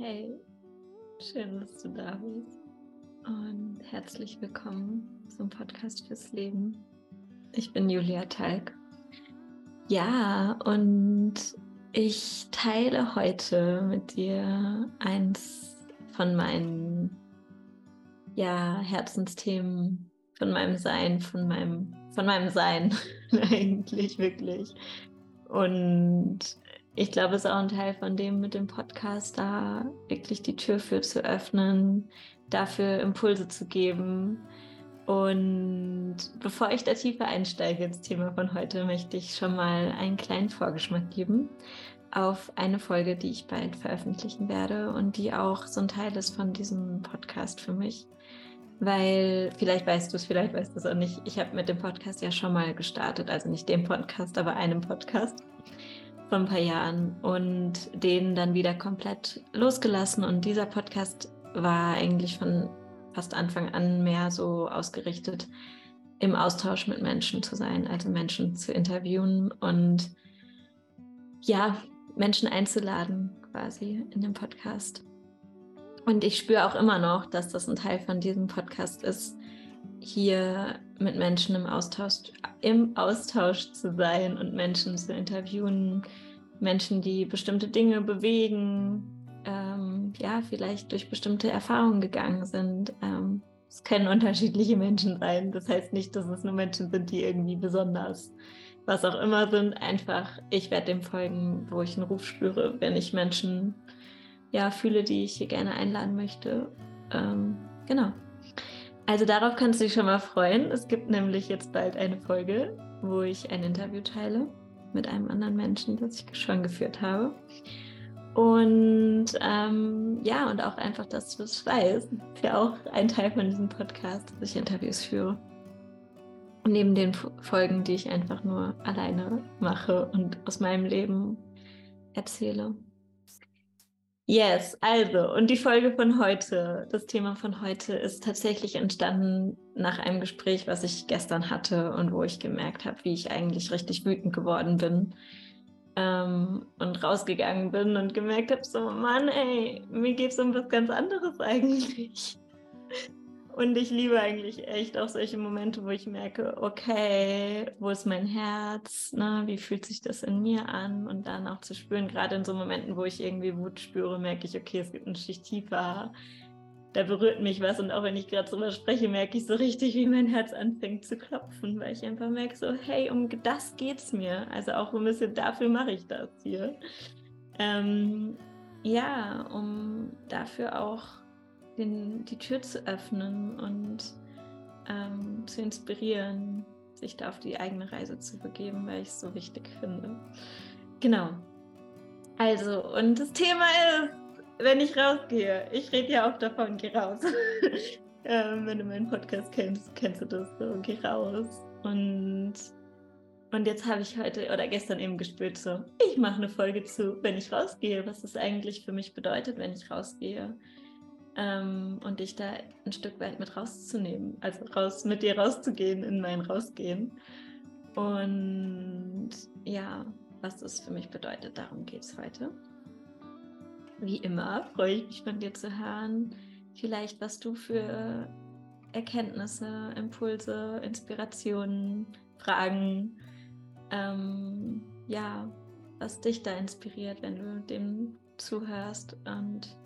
Hey, schön, dass du da bist und herzlich willkommen zum Podcast fürs Leben. Ich bin Julia Talg. Ja, und ich teile heute mit dir eins von meinen ja, Herzensthemen, von meinem Sein, von meinem, von meinem Sein eigentlich wirklich. Und ich glaube, es ist auch ein Teil von dem mit dem Podcast, da wirklich die Tür für zu öffnen, dafür Impulse zu geben. Und bevor ich da tiefer einsteige ins Thema von heute, möchte ich schon mal einen kleinen Vorgeschmack geben auf eine Folge, die ich bald veröffentlichen werde und die auch so ein Teil ist von diesem Podcast für mich. Weil vielleicht weißt du es, vielleicht weißt du es auch nicht. Ich habe mit dem Podcast ja schon mal gestartet, also nicht dem Podcast, aber einem Podcast vor ein paar Jahren und den dann wieder komplett losgelassen. Und dieser Podcast war eigentlich von fast Anfang an mehr so ausgerichtet, im Austausch mit Menschen zu sein, also Menschen zu interviewen und ja, Menschen einzuladen quasi in dem Podcast. Und ich spüre auch immer noch, dass das ein Teil von diesem Podcast ist, hier mit Menschen im Austausch, im Austausch zu sein und Menschen zu interviewen, Menschen, die bestimmte Dinge bewegen, ähm, ja, vielleicht durch bestimmte Erfahrungen gegangen sind. Ähm, es können unterschiedliche Menschen sein. Das heißt nicht, dass es nur Menschen sind, die irgendwie besonders, was auch immer sind. Einfach, ich werde dem folgen, wo ich einen Ruf spüre, wenn ich Menschen ja fühle, die ich hier gerne einladen möchte. Ähm, genau. Also darauf kannst du dich schon mal freuen. Es gibt nämlich jetzt bald eine Folge, wo ich ein Interview teile mit einem anderen Menschen, das ich schon geführt habe. Und ähm, ja, und auch einfach, dass du es weißt, ist ja auch ein Teil von diesem Podcast, dass ich Interviews führe. Neben den Folgen, die ich einfach nur alleine mache und aus meinem Leben erzähle. Yes, also, und die Folge von heute, das Thema von heute ist tatsächlich entstanden nach einem Gespräch, was ich gestern hatte und wo ich gemerkt habe, wie ich eigentlich richtig wütend geworden bin ähm, und rausgegangen bin und gemerkt habe, so, Mann, ey, mir geht es um was ganz anderes eigentlich. Und ich liebe eigentlich echt auch solche Momente, wo ich merke, okay, wo ist mein Herz? Ne? Wie fühlt sich das in mir an? Und dann auch zu spüren, gerade in so Momenten, wo ich irgendwie Wut spüre, merke ich, okay, es gibt eine Schicht tiefer. Da berührt mich was. Und auch wenn ich gerade drüber spreche, merke ich so richtig, wie mein Herz anfängt zu klopfen, weil ich einfach merke, so, hey, um das geht's mir. Also auch ein bisschen dafür mache ich das hier. Ähm, ja, um dafür auch den, die Tür zu öffnen und ähm, zu inspirieren, sich da auf die eigene Reise zu begeben, weil ich es so wichtig finde. Genau. Also, und das Thema ist, wenn ich rausgehe, ich rede ja auch davon, geh raus. ähm, wenn du meinen Podcast kennst, kennst du das so, geh raus. Und, und jetzt habe ich heute oder gestern eben gespürt, so, ich mache eine Folge zu, wenn ich rausgehe, was das eigentlich für mich bedeutet, wenn ich rausgehe ähm, und dich da ein Stück weit mit rauszunehmen, also raus mit dir rauszugehen in mein Rausgehen. Und ja, was das für mich bedeutet, darum geht es heute. Wie immer freue ich mich von dir zu hören, vielleicht was du für Erkenntnisse, Impulse, Inspirationen, Fragen, ähm, ja, was dich da inspiriert, wenn du dem zuhörst und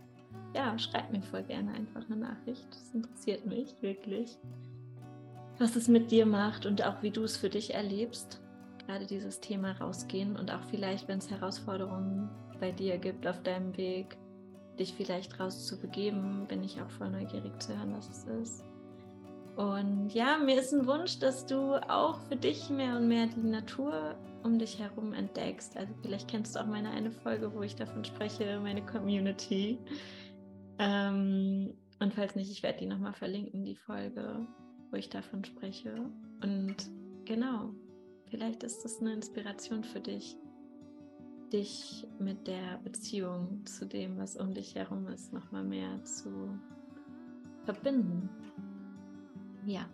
ja, schreib mir voll gerne einfach eine Nachricht. Das interessiert mich wirklich. Was es mit dir macht und auch wie du es für dich erlebst. Gerade dieses Thema rausgehen und auch vielleicht, wenn es Herausforderungen bei dir gibt auf deinem Weg, dich vielleicht rauszubegeben, bin ich auch voll neugierig zu hören, was es ist. Und ja, mir ist ein Wunsch, dass du auch für dich mehr und mehr die Natur um dich herum entdeckst. Also vielleicht kennst du auch meine eine Folge, wo ich davon spreche, meine Community. Ähm, und falls nicht, ich werde die nochmal verlinken, die Folge, wo ich davon spreche. Und genau, vielleicht ist das eine Inspiration für dich, dich mit der Beziehung zu dem, was um dich herum ist, nochmal mehr zu verbinden. Ja,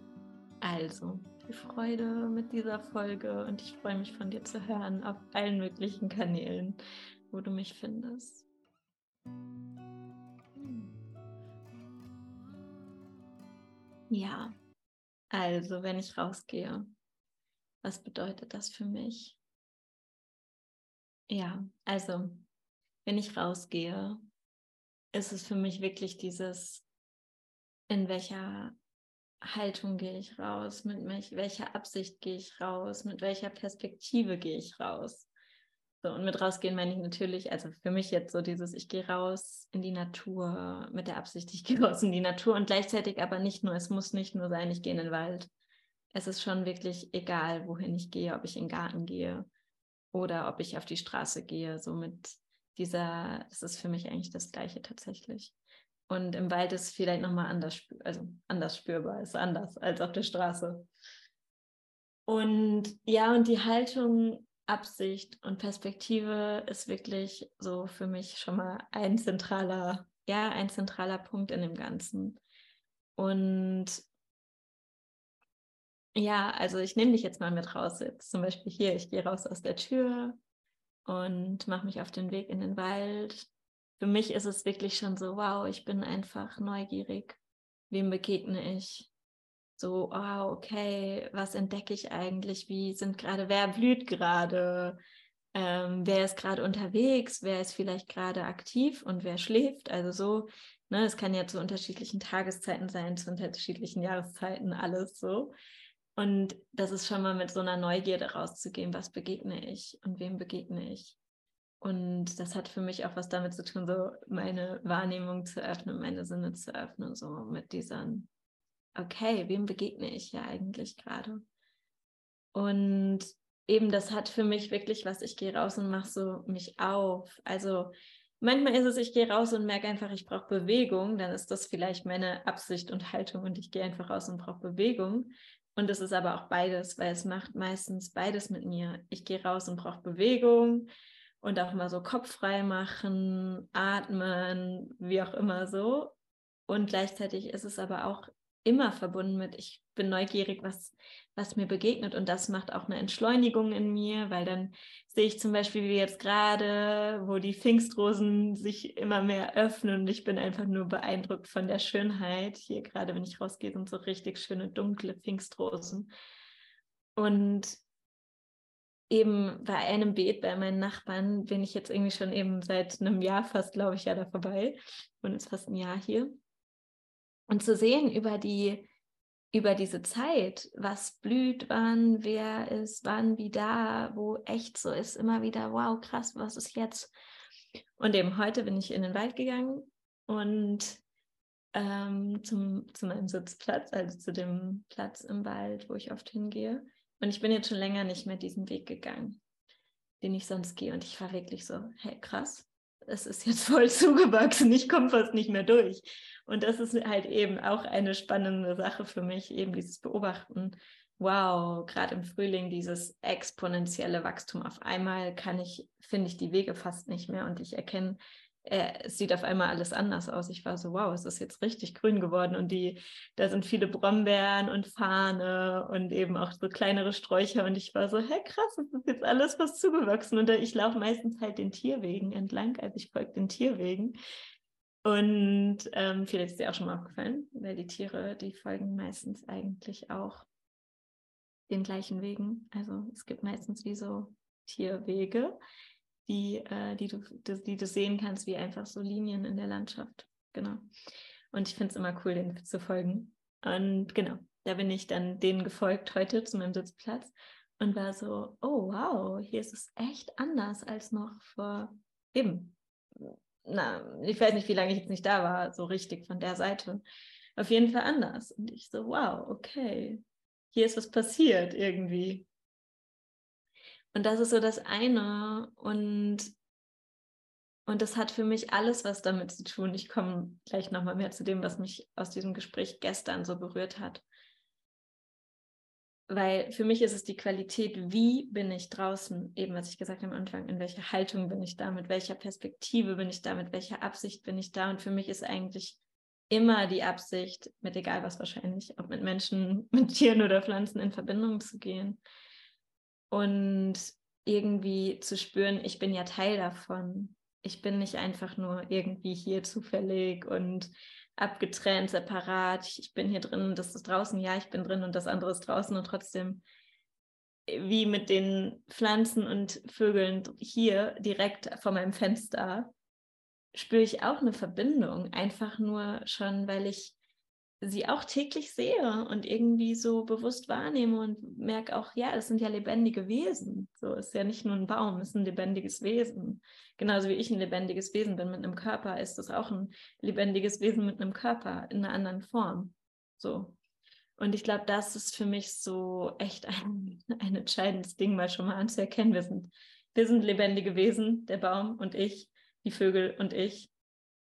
also viel Freude mit dieser Folge und ich freue mich von dir zu hören auf allen möglichen Kanälen, wo du mich findest. Ja, also wenn ich rausgehe, was bedeutet das für mich? Ja, also wenn ich rausgehe, ist es für mich wirklich dieses, in welcher Haltung gehe ich raus, mit welcher Absicht gehe ich raus, mit welcher Perspektive gehe ich raus. So, und mit rausgehen meine ich natürlich, also für mich jetzt so dieses, ich gehe raus in die Natur mit der Absicht, ich gehe raus in die Natur und gleichzeitig aber nicht nur, es muss nicht nur sein, ich gehe in den Wald. Es ist schon wirklich egal, wohin ich gehe, ob ich in den Garten gehe oder ob ich auf die Straße gehe. So mit dieser, das ist für mich eigentlich das Gleiche tatsächlich. Und im Wald ist vielleicht nochmal anders, also anders spürbar, ist anders als auf der Straße. Und ja, und die Haltung, Absicht und Perspektive ist wirklich so für mich schon mal ein zentraler, ja, ein zentraler Punkt in dem Ganzen. Und ja, also ich nehme dich jetzt mal mit raus. Jetzt zum Beispiel hier, ich gehe raus aus der Tür und mache mich auf den Weg in den Wald. Für mich ist es wirklich schon so, wow, ich bin einfach neugierig. Wem begegne ich? So, wow, okay, was entdecke ich eigentlich? Wie sind gerade, wer blüht gerade? Ähm, wer ist gerade unterwegs? Wer ist vielleicht gerade aktiv und wer schläft? Also so, ne, es kann ja zu unterschiedlichen Tageszeiten sein, zu unterschiedlichen Jahreszeiten, alles so. Und das ist schon mal mit so einer Neugierde rauszugehen, was begegne ich und wem begegne ich. Und das hat für mich auch was damit zu tun, so meine Wahrnehmung zu öffnen, meine Sinne zu öffnen, so mit diesen, okay, wem begegne ich ja eigentlich gerade? Und eben das hat für mich wirklich was, ich gehe raus und mache so mich auf. Also manchmal ist es, ich gehe raus und merke einfach, ich brauche Bewegung, dann ist das vielleicht meine Absicht und Haltung und ich gehe einfach raus und brauche Bewegung. Und es ist aber auch beides, weil es macht meistens beides mit mir. Ich gehe raus und brauche Bewegung und auch mal so Kopf frei machen, atmen, wie auch immer so. Und gleichzeitig ist es aber auch immer verbunden mit, ich bin neugierig, was, was mir begegnet. Und das macht auch eine Entschleunigung in mir, weil dann sehe ich zum Beispiel wie jetzt gerade, wo die Pfingstrosen sich immer mehr öffnen und ich bin einfach nur beeindruckt von der Schönheit. Hier gerade, wenn ich rausgehe, sind so richtig schöne dunkle Pfingstrosen. Und eben bei einem Beet bei meinen Nachbarn bin ich jetzt irgendwie schon eben seit einem Jahr fast, glaube ich, ja da vorbei und ist fast ein Jahr hier. Und zu sehen über die, über diese Zeit, was blüht, wann, wer ist, wann, wie da, wo echt so ist, immer wieder, wow, krass, was ist jetzt? Und eben heute bin ich in den Wald gegangen und ähm, zum, zu meinem Sitzplatz, also zu dem Platz im Wald, wo ich oft hingehe. Und ich bin jetzt schon länger nicht mehr diesen Weg gegangen, den ich sonst gehe. Und ich war wirklich so, hey, krass, es ist jetzt voll zugewachsen, ich komme fast nicht mehr durch. Und das ist halt eben auch eine spannende Sache für mich, eben dieses Beobachten. Wow, gerade im Frühling dieses exponentielle Wachstum. Auf einmal kann ich, finde ich die Wege fast nicht mehr und ich erkenne, es sieht auf einmal alles anders aus. Ich war so, wow, es ist jetzt richtig grün geworden und die, da sind viele Brombeeren und Fahne und eben auch so kleinere Sträucher und ich war so, hey krass, es ist jetzt alles was zugewachsen und ich laufe meistens halt den Tierwegen entlang, also ich folge den Tierwegen und ähm, vielleicht ist dir auch schon mal aufgefallen, weil die Tiere, die folgen meistens eigentlich auch den gleichen Wegen. Also es gibt meistens wie so Tierwege, die, äh, die, du, die, die, du sehen kannst, wie einfach so Linien in der Landschaft. Genau. Und ich finde es immer cool, denen zu folgen. Und genau, da bin ich dann denen gefolgt heute zu meinem Sitzplatz und war so, oh wow, hier ist es echt anders als noch vor eben na, ich weiß nicht, wie lange ich jetzt nicht da war, so richtig von der Seite. Auf jeden Fall anders. Und ich so, wow, okay, hier ist was passiert irgendwie. Und das ist so das eine. Und, und das hat für mich alles was damit zu tun. Ich komme gleich nochmal mehr zu dem, was mich aus diesem Gespräch gestern so berührt hat weil für mich ist es die Qualität, wie bin ich draußen, eben was ich gesagt habe am Anfang, in welcher Haltung bin ich da, mit welcher Perspektive bin ich da, mit welcher Absicht bin ich da. Und für mich ist eigentlich immer die Absicht, mit egal was wahrscheinlich, ob mit Menschen, mit Tieren oder Pflanzen in Verbindung zu gehen. Und irgendwie zu spüren, ich bin ja Teil davon. ich bin nicht einfach nur irgendwie hier zufällig und abgetrennt, separat. Ich bin hier drin, das ist draußen, ja, ich bin drin und das andere ist draußen und trotzdem wie mit den Pflanzen und Vögeln hier direkt vor meinem Fenster spüre ich auch eine Verbindung. Einfach nur schon, weil ich sie auch täglich sehe und irgendwie so bewusst wahrnehme und merke auch, ja, es sind ja lebendige Wesen. So ist ja nicht nur ein Baum, es ist ein lebendiges Wesen. Genauso wie ich ein lebendiges Wesen bin mit einem Körper, ist es auch ein lebendiges Wesen mit einem Körper in einer anderen Form. So. Und ich glaube, das ist für mich so echt ein, ein entscheidendes Ding, mal schon mal anzuerkennen. Wir sind, wir sind lebendige Wesen, der Baum und ich, die Vögel und ich.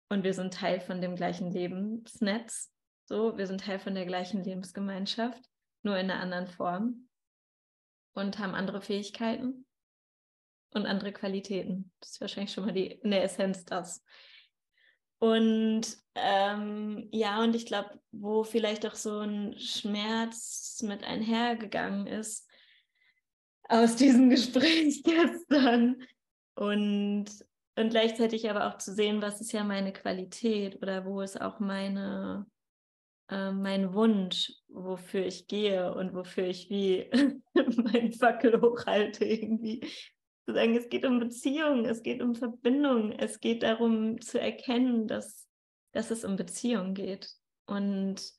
Und wir sind Teil von dem gleichen Lebensnetz. So, wir sind Teil von der gleichen Lebensgemeinschaft, nur in einer anderen Form. Und haben andere Fähigkeiten und andere Qualitäten. Das ist wahrscheinlich schon mal die, in der Essenz das. Und ähm, ja, und ich glaube, wo vielleicht auch so ein Schmerz mit einhergegangen ist aus diesem Gespräch gestern und, und gleichzeitig aber auch zu sehen, was ist ja meine Qualität oder wo ist auch meine, äh, mein Wunsch, wofür ich gehe und wofür ich wie meinen Fackel hochhalte irgendwie zu sagen, es geht um Beziehung, es geht um Verbindung, es geht darum zu erkennen, dass, dass es um Beziehung geht. Und,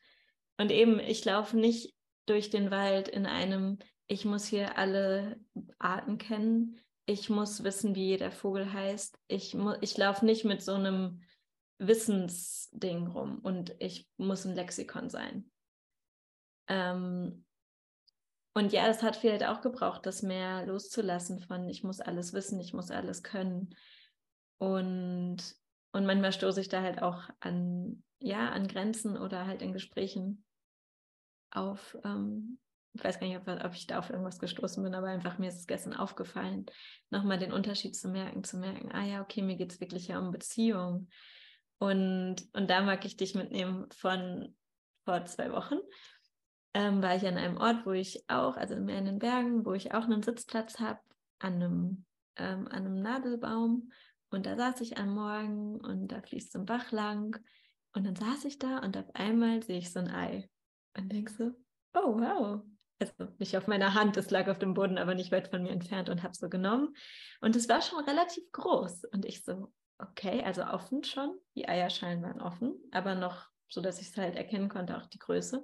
und eben, ich laufe nicht durch den Wald in einem, ich muss hier alle Arten kennen, ich muss wissen, wie jeder Vogel heißt, ich, ich laufe nicht mit so einem Wissensding rum und ich muss ein Lexikon sein. Ähm, und ja, es hat vielleicht auch gebraucht, das mehr loszulassen von, ich muss alles wissen, ich muss alles können. Und, und manchmal stoße ich da halt auch an, ja, an Grenzen oder halt in Gesprächen auf, ähm, ich weiß gar nicht, ob, ob, ich da auf irgendwas gestoßen bin, aber einfach mir ist es gestern aufgefallen, nochmal den Unterschied zu merken, zu merken, ah ja, okay, mir geht es wirklich ja um Beziehung. Und, und da mag ich dich mitnehmen von vor zwei Wochen ähm, war ich an einem Ort, wo ich auch, also mehr in den Bergen, wo ich auch einen Sitzplatz habe, an einem, ähm, an einem Nadelbaum. Und da saß ich am Morgen und da fließt so ein Bach lang. Und dann saß ich da und auf einmal sehe ich so ein Ei. Und denke so, oh wow. Also nicht auf meiner Hand, es lag auf dem Boden, aber nicht weit von mir entfernt und habe so genommen. Und es war schon relativ groß. Und ich so, okay, also offen schon. Die Eierschalen waren offen, aber noch so, dass ich es halt erkennen konnte, auch die Größe.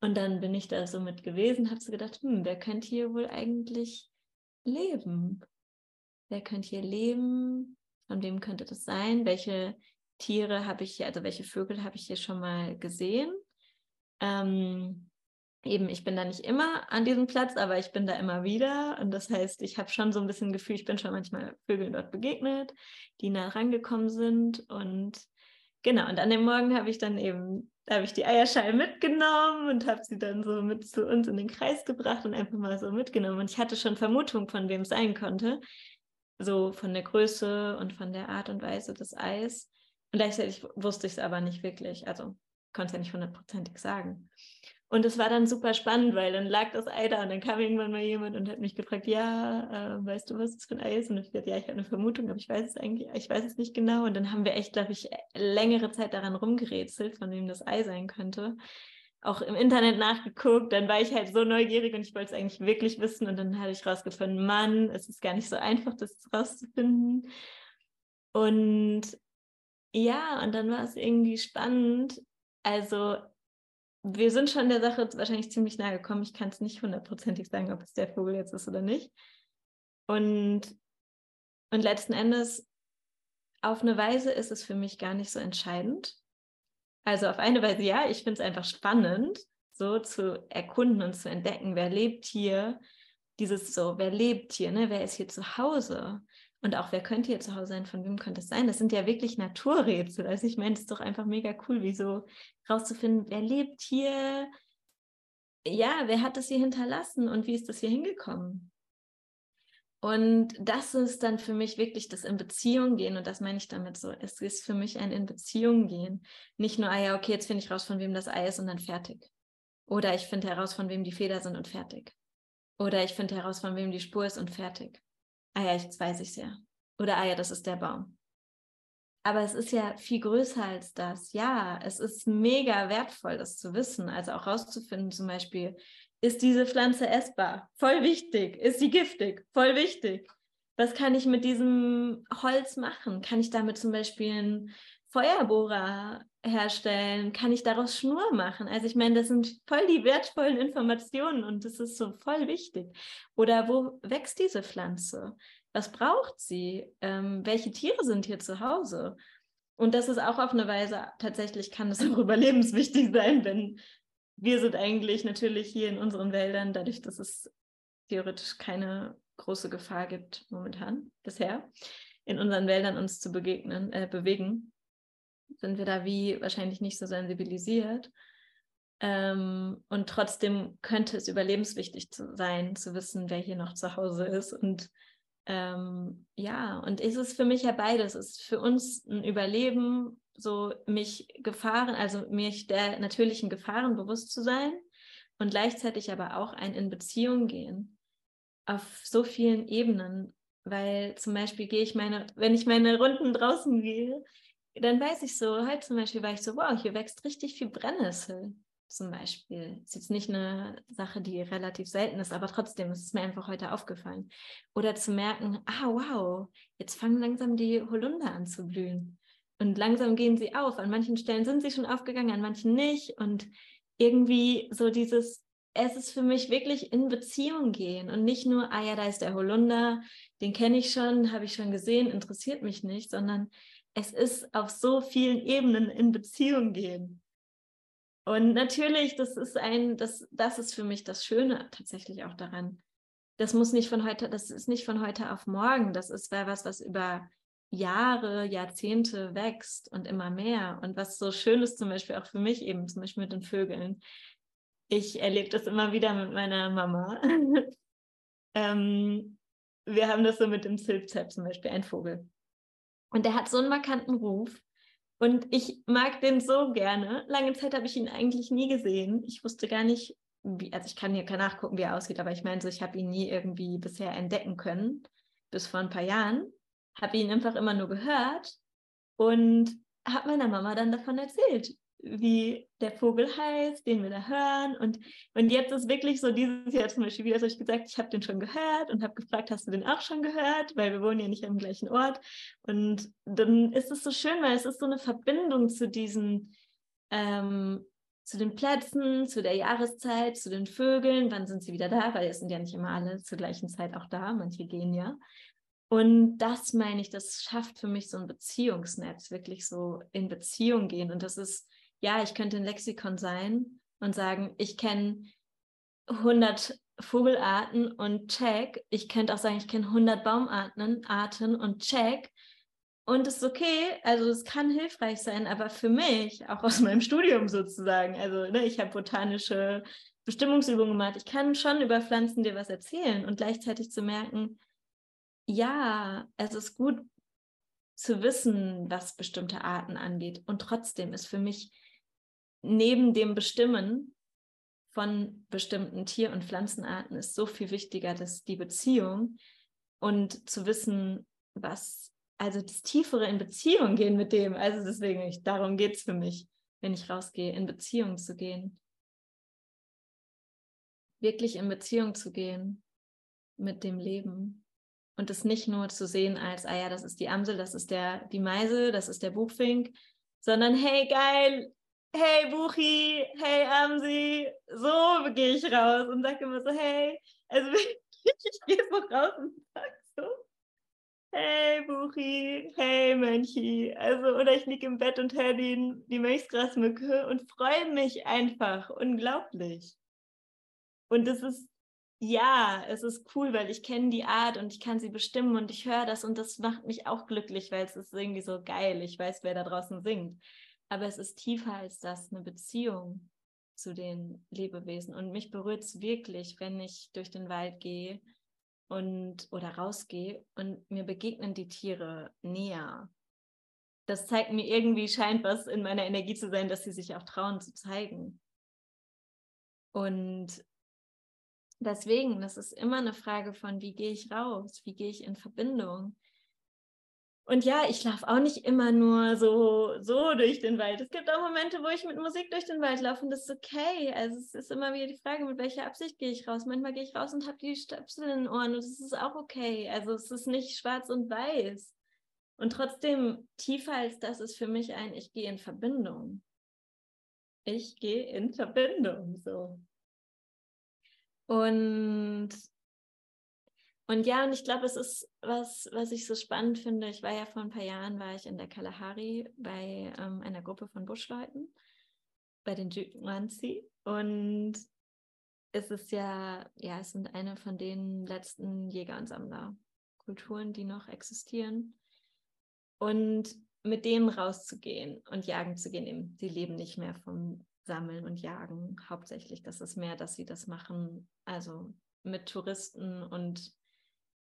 Und dann bin ich da so mit gewesen, habe so gedacht, hm, wer könnte hier wohl eigentlich leben? Wer könnte hier leben? Von wem könnte das sein? Welche Tiere habe ich hier, also welche Vögel habe ich hier schon mal gesehen? Ähm, eben, ich bin da nicht immer an diesem Platz, aber ich bin da immer wieder. Und das heißt, ich habe schon so ein bisschen Gefühl, ich bin schon manchmal Vögeln dort begegnet, die nah rangekommen sind. Und genau, und an dem Morgen habe ich dann eben habe ich die Eierschalen mitgenommen und habe sie dann so mit zu uns in den Kreis gebracht und einfach mal so mitgenommen. Und ich hatte schon Vermutung, von wem es sein konnte. So von der Größe und von der Art und Weise des Eis. Und gleichzeitig wusste ich es aber nicht wirklich. Also konnte es ja nicht hundertprozentig sagen. Und es war dann super spannend, weil dann lag das Ei da und dann kam irgendwann mal jemand und hat mich gefragt, ja, äh, weißt du, was das für ein Ei ist? Und ich dachte, ja, ich habe eine Vermutung, aber ich weiß es eigentlich, ich weiß es nicht genau. Und dann haben wir echt, glaube ich, längere Zeit daran rumgerätselt, von wem das Ei sein könnte. Auch im Internet nachgeguckt, dann war ich halt so neugierig und ich wollte es eigentlich wirklich wissen. Und dann habe ich rausgefunden, Mann, es ist gar nicht so einfach, das rauszufinden. Und ja, und dann war es irgendwie spannend. Also wir sind schon der Sache wahrscheinlich ziemlich nahe gekommen. Ich kann es nicht hundertprozentig sagen, ob es der Vogel jetzt ist oder nicht. Und, und letzten Endes, auf eine Weise ist es für mich gar nicht so entscheidend. Also auf eine Weise ja, ich finde es einfach spannend, so zu erkunden und zu entdecken, wer lebt hier. Dieses so, wer lebt hier, ne? wer ist hier zu Hause? Und auch, wer könnte hier zu Hause sein, von wem könnte es sein? Das sind ja wirklich Naturrätsel. Also ich meine, es ist doch einfach mega cool, wie so rauszufinden, wer lebt hier, ja, wer hat das hier hinterlassen und wie ist das hier hingekommen? Und das ist dann für mich wirklich das in Beziehung gehen. Und das meine ich damit so. Es ist für mich ein in Beziehung gehen. Nicht nur, ah ja, okay, jetzt finde ich raus, von wem das Ei ist und dann fertig. Oder ich finde heraus, von wem die Feder sind und fertig. Oder ich finde heraus, von wem die Spur ist und fertig ah ja, jetzt weiß ich es ja. Oder ah ja, das ist der Baum. Aber es ist ja viel größer als das. Ja, es ist mega wertvoll, das zu wissen. Also auch rauszufinden, zum Beispiel, ist diese Pflanze essbar? Voll wichtig. Ist sie giftig? Voll wichtig. Was kann ich mit diesem Holz machen? Kann ich damit zum Beispiel einen Feuerbohrer herstellen? Kann ich daraus Schnur machen? Also ich meine, das sind voll die wertvollen Informationen und das ist so voll wichtig. Oder wo wächst diese Pflanze? Was braucht sie? Ähm, welche Tiere sind hier zu Hause? Und das ist auch auf eine Weise, tatsächlich kann es auch überlebenswichtig sein, wenn wir sind eigentlich natürlich hier in unseren Wäldern, dadurch, dass es theoretisch keine große Gefahr gibt momentan bisher, in unseren Wäldern uns zu begegnen, äh, bewegen, sind wir da wie wahrscheinlich nicht so sensibilisiert. Ähm, und trotzdem könnte es überlebenswichtig zu sein, zu wissen, wer hier noch zu Hause ist und ähm, ja, und ist es für mich ja beides. Es ist für uns ein Überleben, so mich Gefahren, also mich der natürlichen Gefahren bewusst zu sein und gleichzeitig aber auch ein in Beziehung gehen auf so vielen Ebenen. Weil zum Beispiel gehe ich meine, wenn ich meine Runden draußen gehe, dann weiß ich so, heute zum Beispiel war ich so, wow, hier wächst richtig viel Brennnessel zum Beispiel. Ist jetzt nicht eine Sache, die relativ selten ist, aber trotzdem ist es mir einfach heute aufgefallen. Oder zu merken, ah, wow, jetzt fangen langsam die Holunder an zu blühen. Und langsam gehen sie auf. An manchen Stellen sind sie schon aufgegangen, an manchen nicht. Und irgendwie so dieses, es ist für mich wirklich in Beziehung gehen und nicht nur, ah ja, da ist der Holunder, den kenne ich schon, habe ich schon gesehen, interessiert mich nicht, sondern es ist auf so vielen Ebenen in Beziehung gehen. Und natürlich, das ist ein, das, das ist für mich das Schöne tatsächlich auch daran. Das muss nicht von heute, das ist nicht von heute auf morgen. Das ist was, was über Jahre, Jahrzehnte wächst und immer mehr. Und was so schön ist, zum Beispiel auch für mich eben, zum Beispiel mit den Vögeln. Ich erlebe das immer wieder mit meiner Mama. ähm, wir haben das so mit dem Silpzep zum Beispiel, ein Vogel. Und der hat so einen markanten Ruf. Und ich mag den so gerne. Lange Zeit habe ich ihn eigentlich nie gesehen. Ich wusste gar nicht, wie, also ich kann hier nachgucken, wie er aussieht, aber ich meine so, ich habe ihn nie irgendwie bisher entdecken können, bis vor ein paar Jahren. Habe ihn einfach immer nur gehört und habe meiner Mama dann davon erzählt wie der Vogel heißt, den wir da hören. Und, und jetzt ist wirklich so dieses Jahr zum Beispiel wieder, so ich gesagt, ich habe den schon gehört und habe gefragt, hast du den auch schon gehört? Weil wir wohnen ja nicht am gleichen Ort. Und dann ist es so schön, weil es ist so eine Verbindung zu diesen, ähm, zu den Plätzen, zu der Jahreszeit, zu den Vögeln. Wann sind sie wieder da? Weil es sind ja nicht immer alle zur gleichen Zeit auch da. Manche gehen ja. Und das meine ich, das schafft für mich so ein Beziehungsnetz, wirklich so in Beziehung gehen. Und das ist ja, ich könnte ein Lexikon sein und sagen, ich kenne 100 Vogelarten und check. Ich könnte auch sagen, ich kenne 100 Baumarten Arten und check. Und es ist okay, also es kann hilfreich sein, aber für mich, auch aus meinem Studium sozusagen, also ne, ich habe botanische Bestimmungsübungen gemacht, ich kann schon über Pflanzen dir was erzählen und gleichzeitig zu merken, ja, es ist gut zu wissen, was bestimmte Arten angeht. Und trotzdem ist für mich neben dem Bestimmen von bestimmten Tier- und Pflanzenarten ist so viel wichtiger, dass die Beziehung und zu wissen, was, also das Tiefere in Beziehung gehen mit dem. Also deswegen, ich, darum geht es für mich, wenn ich rausgehe, in Beziehung zu gehen. Wirklich in Beziehung zu gehen mit dem Leben. Und es nicht nur zu sehen als, ah ja, das ist die Amsel, das ist der, die Meise, das ist der Buchfink, sondern hey, geil, hey Buchi, hey Amsi, so gehe ich raus und sage immer so, hey, also ich gehe so raus und sage so, hey Buchi, hey Mönchi, also oder ich liege im Bett und höre die, die Mönchsgrasmücke und freue mich einfach, unglaublich. Und es ist, ja, es ist cool, weil ich kenne die Art und ich kann sie bestimmen und ich höre das und das macht mich auch glücklich, weil es ist irgendwie so geil, ich weiß, wer da draußen singt aber es ist tiefer als das, eine Beziehung zu den Lebewesen. Und mich berührt es wirklich, wenn ich durch den Wald gehe und oder rausgehe und mir begegnen die Tiere näher. Das zeigt mir irgendwie, scheint was in meiner Energie zu sein, dass sie sich auch trauen zu zeigen. Und deswegen, das ist immer eine Frage von, wie gehe ich raus, wie gehe ich in Verbindung. Und ja, ich laufe auch nicht immer nur so, so durch den Wald. Es gibt auch Momente, wo ich mit Musik durch den Wald laufe und das ist okay. Also es ist immer wieder die Frage, mit welcher Absicht gehe ich raus. Manchmal gehe ich raus und habe die Stöpsel in den Ohren und das ist auch okay. Also es ist nicht schwarz und weiß. Und trotzdem, tiefer als das ist für mich ein, ich gehe in Verbindung. Ich gehe in Verbindung, so. Und und ja, und ich glaube, es ist was, was ich so spannend finde. Ich war ja vor ein paar Jahren, war ich in der Kalahari bei ähm, einer Gruppe von Buschleuten, bei den Juwanzi. Und es ist ja, ja, es sind eine von den letzten Jäger- und Sammlerkulturen, die noch existieren. Und mit denen rauszugehen und jagen zu gehen, die leben nicht mehr vom Sammeln und Jagen hauptsächlich. Das ist mehr, dass sie das machen, also mit Touristen und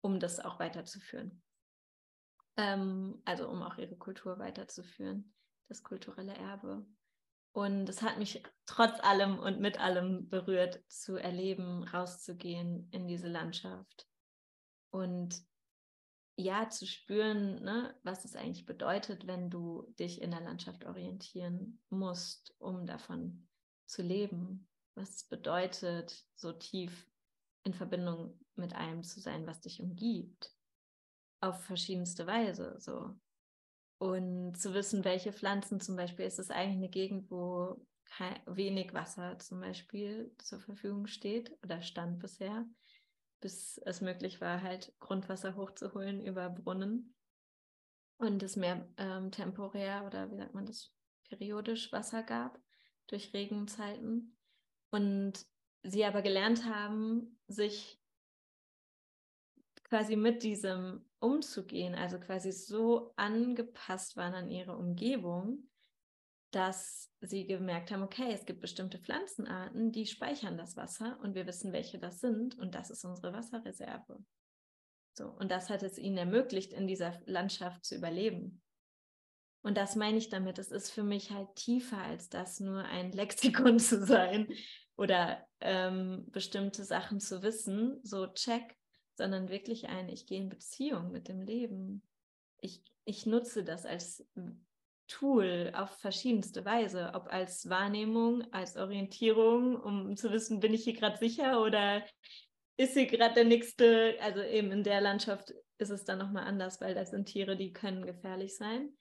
um das auch weiterzuführen. Ähm, also um auch ihre Kultur weiterzuführen, das kulturelle Erbe. Und es hat mich trotz allem und mit allem berührt, zu erleben, rauszugehen in diese Landschaft und ja, zu spüren, ne, was es eigentlich bedeutet, wenn du dich in der Landschaft orientieren musst, um davon zu leben. Was es bedeutet, so tief in Verbindung mit allem zu sein, was dich umgibt. Auf verschiedenste Weise so. Und zu wissen, welche Pflanzen zum Beispiel, ist es eigentlich eine Gegend, wo wenig Wasser zum Beispiel zur Verfügung steht oder stand bisher, bis es möglich war, halt Grundwasser hochzuholen über Brunnen und es mehr ähm, temporär oder wie sagt man das, periodisch Wasser gab durch Regenzeiten. Und sie aber gelernt haben, sich quasi mit diesem umzugehen, also quasi so angepasst waren an ihre Umgebung, dass sie gemerkt haben, okay, es gibt bestimmte Pflanzenarten, die speichern das Wasser und wir wissen, welche das sind und das ist unsere Wasserreserve. So, und das hat es ihnen ermöglicht, in dieser Landschaft zu überleben. Und das meine ich damit, es ist für mich halt tiefer als das, nur ein Lexikon zu sein oder ähm, bestimmte Sachen zu wissen, so check, sondern wirklich ein, ich gehe in Beziehung mit dem Leben. Ich, ich nutze das als Tool auf verschiedenste Weise, ob als Wahrnehmung, als Orientierung, um zu wissen, bin ich hier gerade sicher oder ist hier gerade der nächste, also eben in der Landschaft ist es dann nochmal anders, weil das sind Tiere, die können gefährlich sein.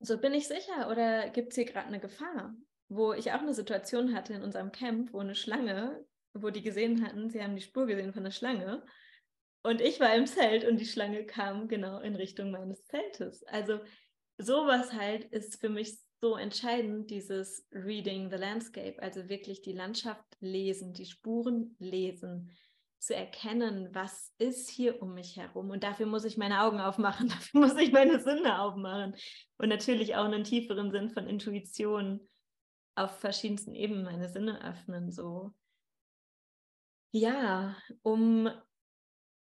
So bin ich sicher oder gibt es hier gerade eine Gefahr? Wo ich auch eine Situation hatte in unserem Camp, wo eine Schlange wo die gesehen hatten, sie haben die Spur gesehen von der Schlange. Und ich war im Zelt und die Schlange kam genau in Richtung meines Zeltes. Also sowas halt ist für mich so entscheidend, dieses Reading the Landscape, also wirklich die Landschaft lesen, die Spuren lesen, zu erkennen, was ist hier um mich herum. Und dafür muss ich meine Augen aufmachen, dafür muss ich meine Sinne aufmachen. Und natürlich auch einen tieferen Sinn von Intuition auf verschiedensten Ebenen meine Sinne öffnen, so ja, um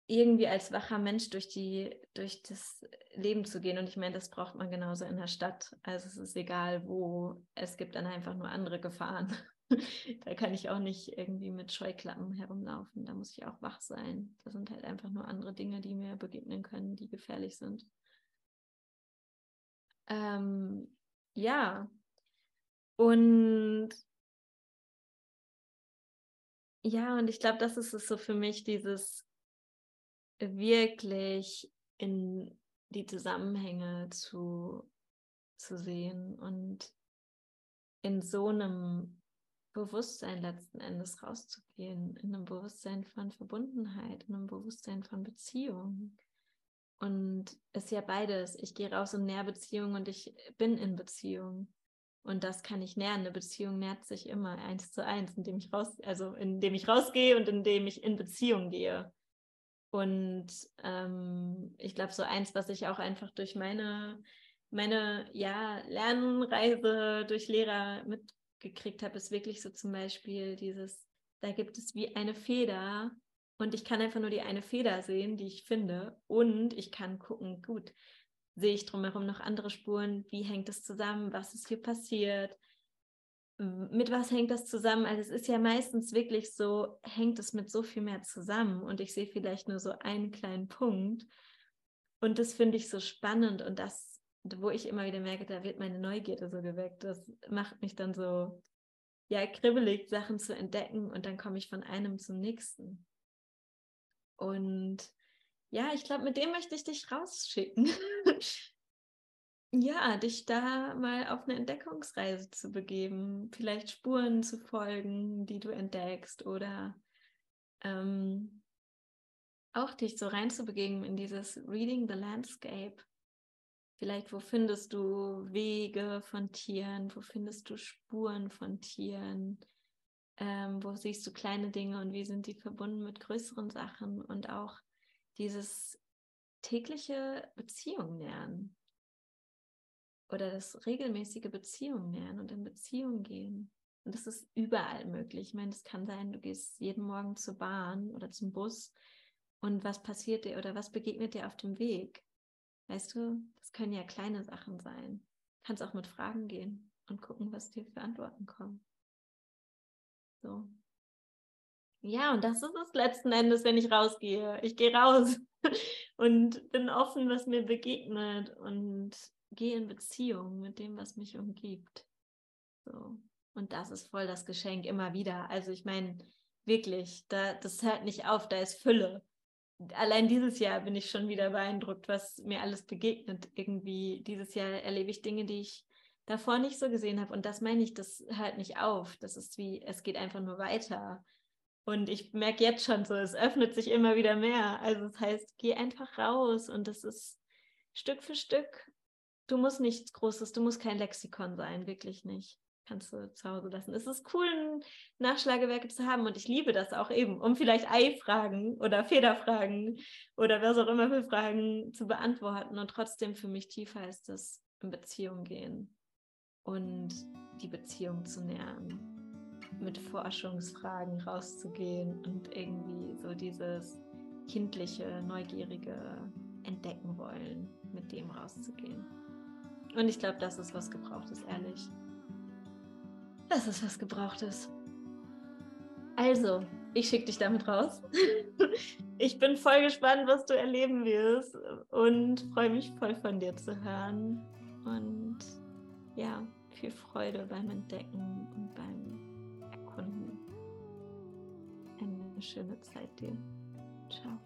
irgendwie als wacher Mensch durch die, durch das Leben zu gehen. Und ich meine, das braucht man genauso in der Stadt. Also es ist egal wo, es gibt dann einfach nur andere Gefahren. da kann ich auch nicht irgendwie mit Scheuklappen herumlaufen. Da muss ich auch wach sein. Das sind halt einfach nur andere Dinge, die mir begegnen können, die gefährlich sind. Ähm, ja. Und ja, und ich glaube, das ist es so für mich, dieses wirklich in die Zusammenhänge zu, zu sehen und in so einem Bewusstsein letzten Endes rauszugehen, in einem Bewusstsein von Verbundenheit, in einem Bewusstsein von Beziehung. Und es ist ja beides. Ich gehe raus in Nährbeziehung und ich bin in Beziehung. Und das kann ich nähern. Eine Beziehung nährt sich immer eins zu eins, indem ich raus, also indem ich rausgehe und indem ich in Beziehung gehe. Und ähm, ich glaube, so eins, was ich auch einfach durch meine, meine ja, Lernreise durch Lehrer mitgekriegt habe, ist wirklich so zum Beispiel dieses, da gibt es wie eine Feder und ich kann einfach nur die eine Feder sehen, die ich finde. Und ich kann gucken, gut, sehe ich drumherum noch andere Spuren? Wie hängt das zusammen? Was ist hier passiert? Mit was hängt das zusammen? Also es ist ja meistens wirklich so, hängt es mit so viel mehr zusammen und ich sehe vielleicht nur so einen kleinen Punkt. Und das finde ich so spannend und das, wo ich immer wieder merke, da wird meine Neugierde so geweckt. Das macht mich dann so, ja, kribbelig, Sachen zu entdecken und dann komme ich von einem zum nächsten. Und ja, ich glaube, mit dem möchte ich dich rausschicken. ja, dich da mal auf eine Entdeckungsreise zu begeben, vielleicht Spuren zu folgen, die du entdeckst oder ähm, auch dich so reinzubegeben in dieses Reading the Landscape. Vielleicht, wo findest du Wege von Tieren, wo findest du Spuren von Tieren, ähm, wo siehst du kleine Dinge und wie sind die verbunden mit größeren Sachen und auch dieses tägliche Beziehung nähern oder das regelmäßige Beziehung nähern und in Beziehung gehen. Und das ist überall möglich. Ich meine, es kann sein, du gehst jeden Morgen zur Bahn oder zum Bus und was passiert dir oder was begegnet dir auf dem Weg? Weißt du, das können ja kleine Sachen sein. Du kannst auch mit Fragen gehen und gucken, was dir für Antworten kommen. So. Ja, und das ist es letzten Endes, wenn ich rausgehe. Ich gehe raus und bin offen, was mir begegnet und gehe in Beziehung mit dem, was mich umgibt. So. Und das ist voll das Geschenk immer wieder. Also ich meine, wirklich, da, das hört nicht auf, da ist Fülle allein dieses Jahr bin ich schon wieder beeindruckt, was mir alles begegnet. Irgendwie dieses Jahr erlebe ich Dinge, die ich davor nicht so gesehen habe. Und das meine ich, das hört nicht auf. Das ist wie, es geht einfach nur weiter. Und ich merke jetzt schon so, es öffnet sich immer wieder mehr. Also das heißt, geh einfach raus und das ist Stück für Stück. Du musst nichts Großes, du musst kein Lexikon sein, wirklich nicht kannst du zu Hause lassen. Es ist cool, Nachschlagewerke zu haben und ich liebe das auch eben, um vielleicht Ei-Fragen oder Federfragen oder was auch immer für Fragen zu beantworten. Und trotzdem für mich tiefer ist es in Beziehung gehen und die Beziehung zu nähern, mit Forschungsfragen rauszugehen und irgendwie so dieses kindliche, neugierige Entdecken wollen, mit dem rauszugehen. Und ich glaube, das ist was gebraucht ist, ehrlich. Das ist was Gebrauchtes. Also, ich schicke dich damit raus. ich bin voll gespannt, was du erleben wirst und freue mich voll von dir zu hören. Und ja, viel Freude beim Entdecken und beim Eine schöne Zeit dir. Ciao.